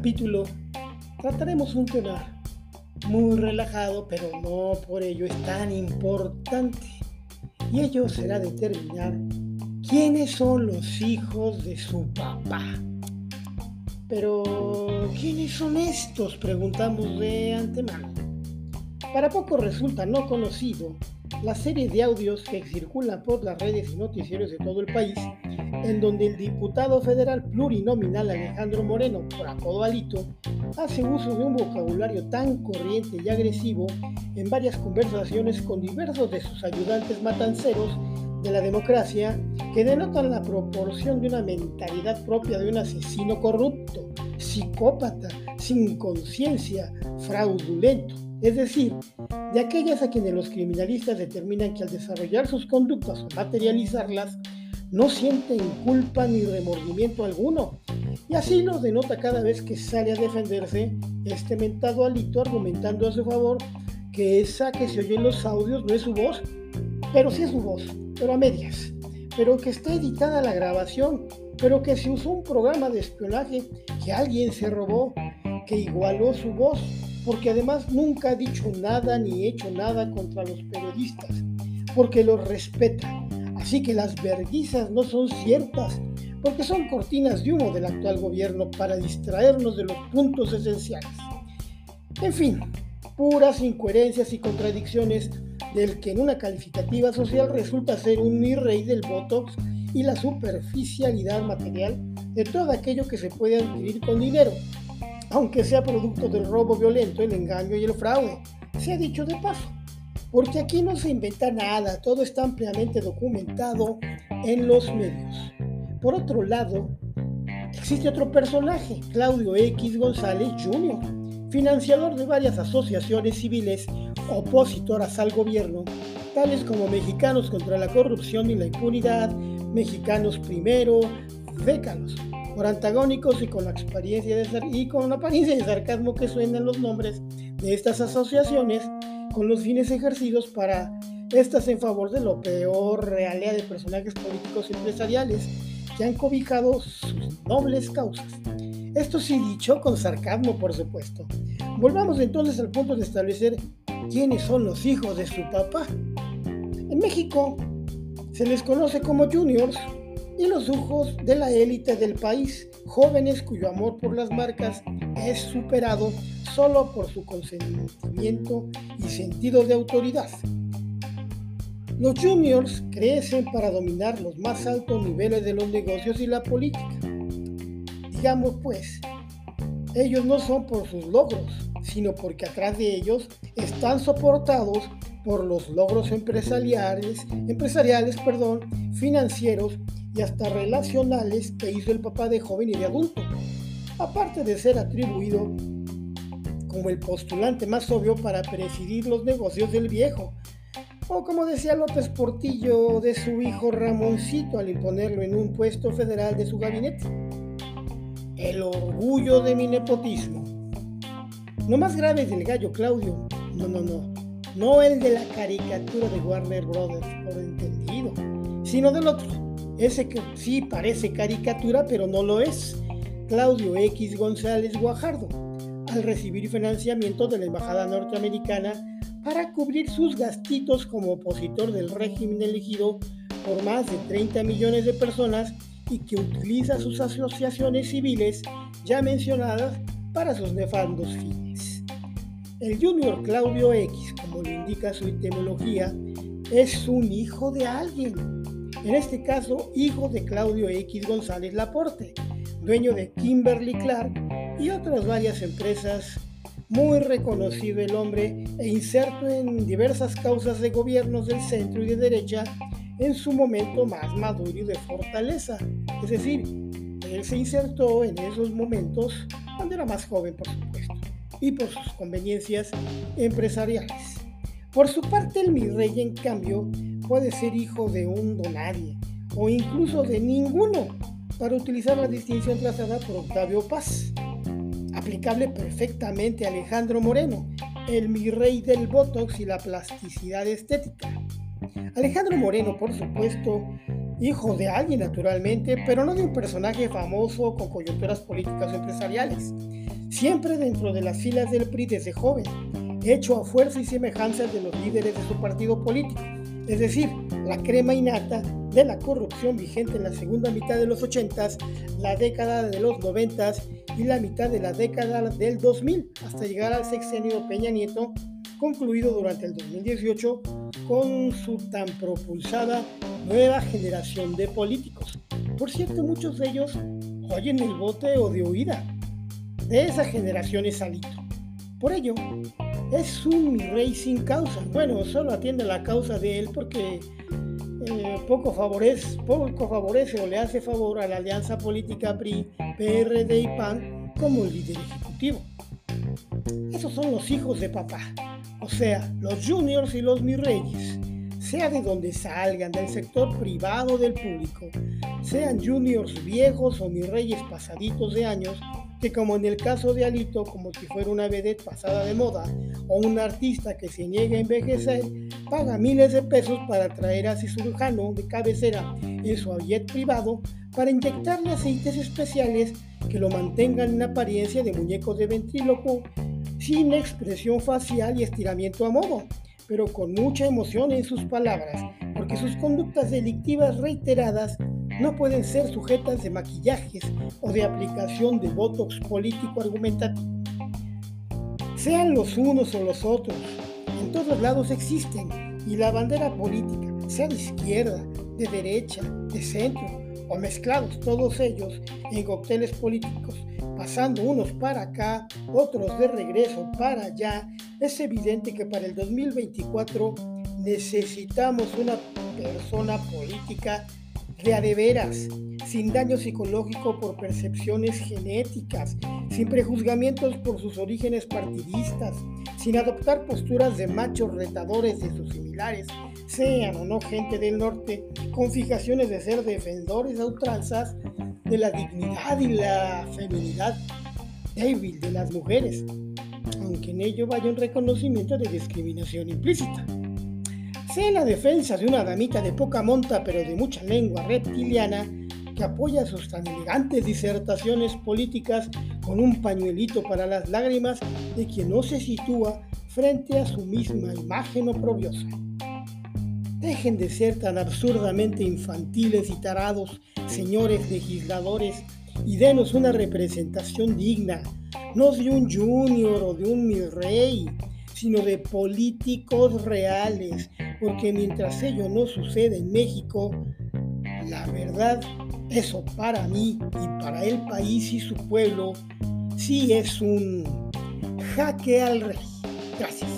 capítulo trataremos un tema muy relajado, pero no por ello es tan importante. Y ello será determinar quiénes son los hijos de su papá. Pero, ¿quiénes son estos? Preguntamos de antemano. Para poco resulta no conocido la serie de audios que circulan por las redes y noticieros de todo el país, en donde el diputado federal plurinominal Alejandro Moreno, por apodo Alito, hace uso de un vocabulario tan corriente y agresivo en varias conversaciones con diversos de sus ayudantes matanceros de la democracia que denotan la proporción de una mentalidad propia de un asesino corrupto, psicópata, sin conciencia, fraudulento. Es decir, de aquellas a quienes los criminalistas determinan que al desarrollar sus conductas o materializarlas, no sienten culpa ni remordimiento alguno. Y así lo denota cada vez que sale a defenderse este mentado alito argumentando a su favor que esa que se oye en los audios no es su voz, pero sí es su voz, pero a medias, pero que está editada la grabación, pero que se usó un programa de espionaje que alguien se robó, que igualó su voz porque además nunca ha dicho nada ni hecho nada contra los periodistas, porque los respeta. Así que las verguizas no son ciertas, porque son cortinas de humo del actual gobierno para distraernos de los puntos esenciales. En fin, puras incoherencias y contradicciones del que en una calificativa social resulta ser un mi rey del Botox y la superficialidad material de todo aquello que se puede adquirir con dinero, aunque sea producto del robo violento, el engaño y el fraude. Se ha dicho de paso, porque aquí no se inventa nada, todo está ampliamente documentado en los medios. Por otro lado, existe otro personaje, Claudio X González Jr., financiador de varias asociaciones civiles opositoras al gobierno, tales como Mexicanos contra la Corrupción y la Impunidad, Mexicanos Primero, Décalos, por antagónicos y con la experiencia de y con una apariencia de sarcasmo que suenan los nombres de estas asociaciones con los fines ejercidos para estas en favor de lo peor realidad de personajes políticos y empresariales que han cobijado sus nobles causas. Esto sí dicho con sarcasmo, por supuesto. Volvamos entonces al punto de establecer quiénes son los hijos de su papá. En México se les conoce como juniors y los hijos de la élite del país, jóvenes cuyo amor por las marcas es superado solo por su consentimiento y sentido de autoridad. Los juniors crecen para dominar los más altos niveles de los negocios y la política. Digamos pues, ellos no son por sus logros, sino porque atrás de ellos están soportados por los logros empresariales, empresariales perdón, financieros y hasta relacionales que hizo el papá de joven y de adulto, aparte de ser atribuido como el postulante más obvio para presidir los negocios del viejo, o como decía López Portillo de su hijo Ramoncito al imponerlo en un puesto federal de su gabinete. El orgullo de mi nepotismo. No más grave del gallo Claudio, no, no, no, no el de la caricatura de Warner Brothers, por entendido, sino del otro, ese que sí parece caricatura, pero no lo es, Claudio X González Guajardo, al recibir financiamiento de la Embajada norteamericana para cubrir sus gastitos como opositor del régimen elegido por más de 30 millones de personas y que utiliza sus asociaciones civiles ya mencionadas para sus nefandos fines. El Junior Claudio X, como lo indica su etimología, es un hijo de alguien, en este caso hijo de Claudio X González Laporte, dueño de Kimberly Clark y otras varias empresas, muy reconocido el hombre e inserto en diversas causas de gobiernos del centro y de derecha en su momento más maduro y de fortaleza. Es decir, él se insertó en esos momentos cuando era más joven, por supuesto, y por sus conveniencias empresariales. Por su parte, el mi rey, en cambio, puede ser hijo de un donadie o incluso de ninguno, para utilizar la distinción trazada por Octavio Paz, aplicable perfectamente a Alejandro Moreno, el mi rey del Botox y la plasticidad estética. Alejandro Moreno, por supuesto, hijo de alguien naturalmente, pero no de un personaje famoso con coyunturas políticas o empresariales, siempre dentro de las filas del PRI desde joven, hecho a fuerza y semejanza de los líderes de su partido político, es decir, la crema innata de la corrupción vigente en la segunda mitad de los 80, la década de los 90 y la mitad de la década del 2000, hasta llegar al sexenio Peña Nieto, concluido durante el 2018 con su tan propulsada nueva generación de políticos. Por cierto, muchos de ellos oyen el bote o de oída. De esa generación es Alito. Por ello, es un mi rey sin causa. Bueno, solo atiende la causa de él porque eh, poco, favorece, poco favorece o le hace favor a la alianza política PRI, PRD y PAN como líder ejecutivo. Esos son los hijos de papá, o sea, los juniors y los mi reyes sea de donde salgan, del sector privado o del público, sean juniors viejos o mis reyes pasaditos de años, que como en el caso de Alito, como si fuera una vedette pasada de moda, o un artista que se niega a envejecer, paga miles de pesos para traer a su cirujano de cabecera en su aviet privado para inyectarle aceites especiales que lo mantengan en apariencia de muñeco de ventríloco, sin expresión facial y estiramiento a modo pero con mucha emoción en sus palabras, porque sus conductas delictivas reiteradas no pueden ser sujetas de maquillajes o de aplicación de botox político argumentativo. Sean los unos o los otros, en todos lados existen, y la bandera política, sea de izquierda, de derecha, de centro, o mezclados todos ellos en cócteles políticos, pasando unos para acá, otros de regreso para allá, es evidente que para el 2024 necesitamos una persona política de a veras, sin daño psicológico por percepciones genéticas, sin prejuzgamientos por sus orígenes partidistas, sin adoptar posturas de machos retadores de sus similares, sean o no gente del norte, con fijaciones de ser defensores a ultranzas de la dignidad y la feminidad débil de las mujeres, aunque en ello vaya un reconocimiento de discriminación implícita. Sea la defensa de una damita de poca monta pero de mucha lengua reptiliana que apoya sus tan elegantes disertaciones políticas con un pañuelito para las lágrimas de quien no se sitúa frente a su misma imagen oprobiosa. Dejen de ser tan absurdamente infantiles y tarados, señores legisladores, y denos una representación digna, no de un junior o de un mi rey, sino de políticos reales, porque mientras ello no sucede en México, la verdad, eso para mí y para el país y su pueblo, sí es un jaque al rey. Gracias.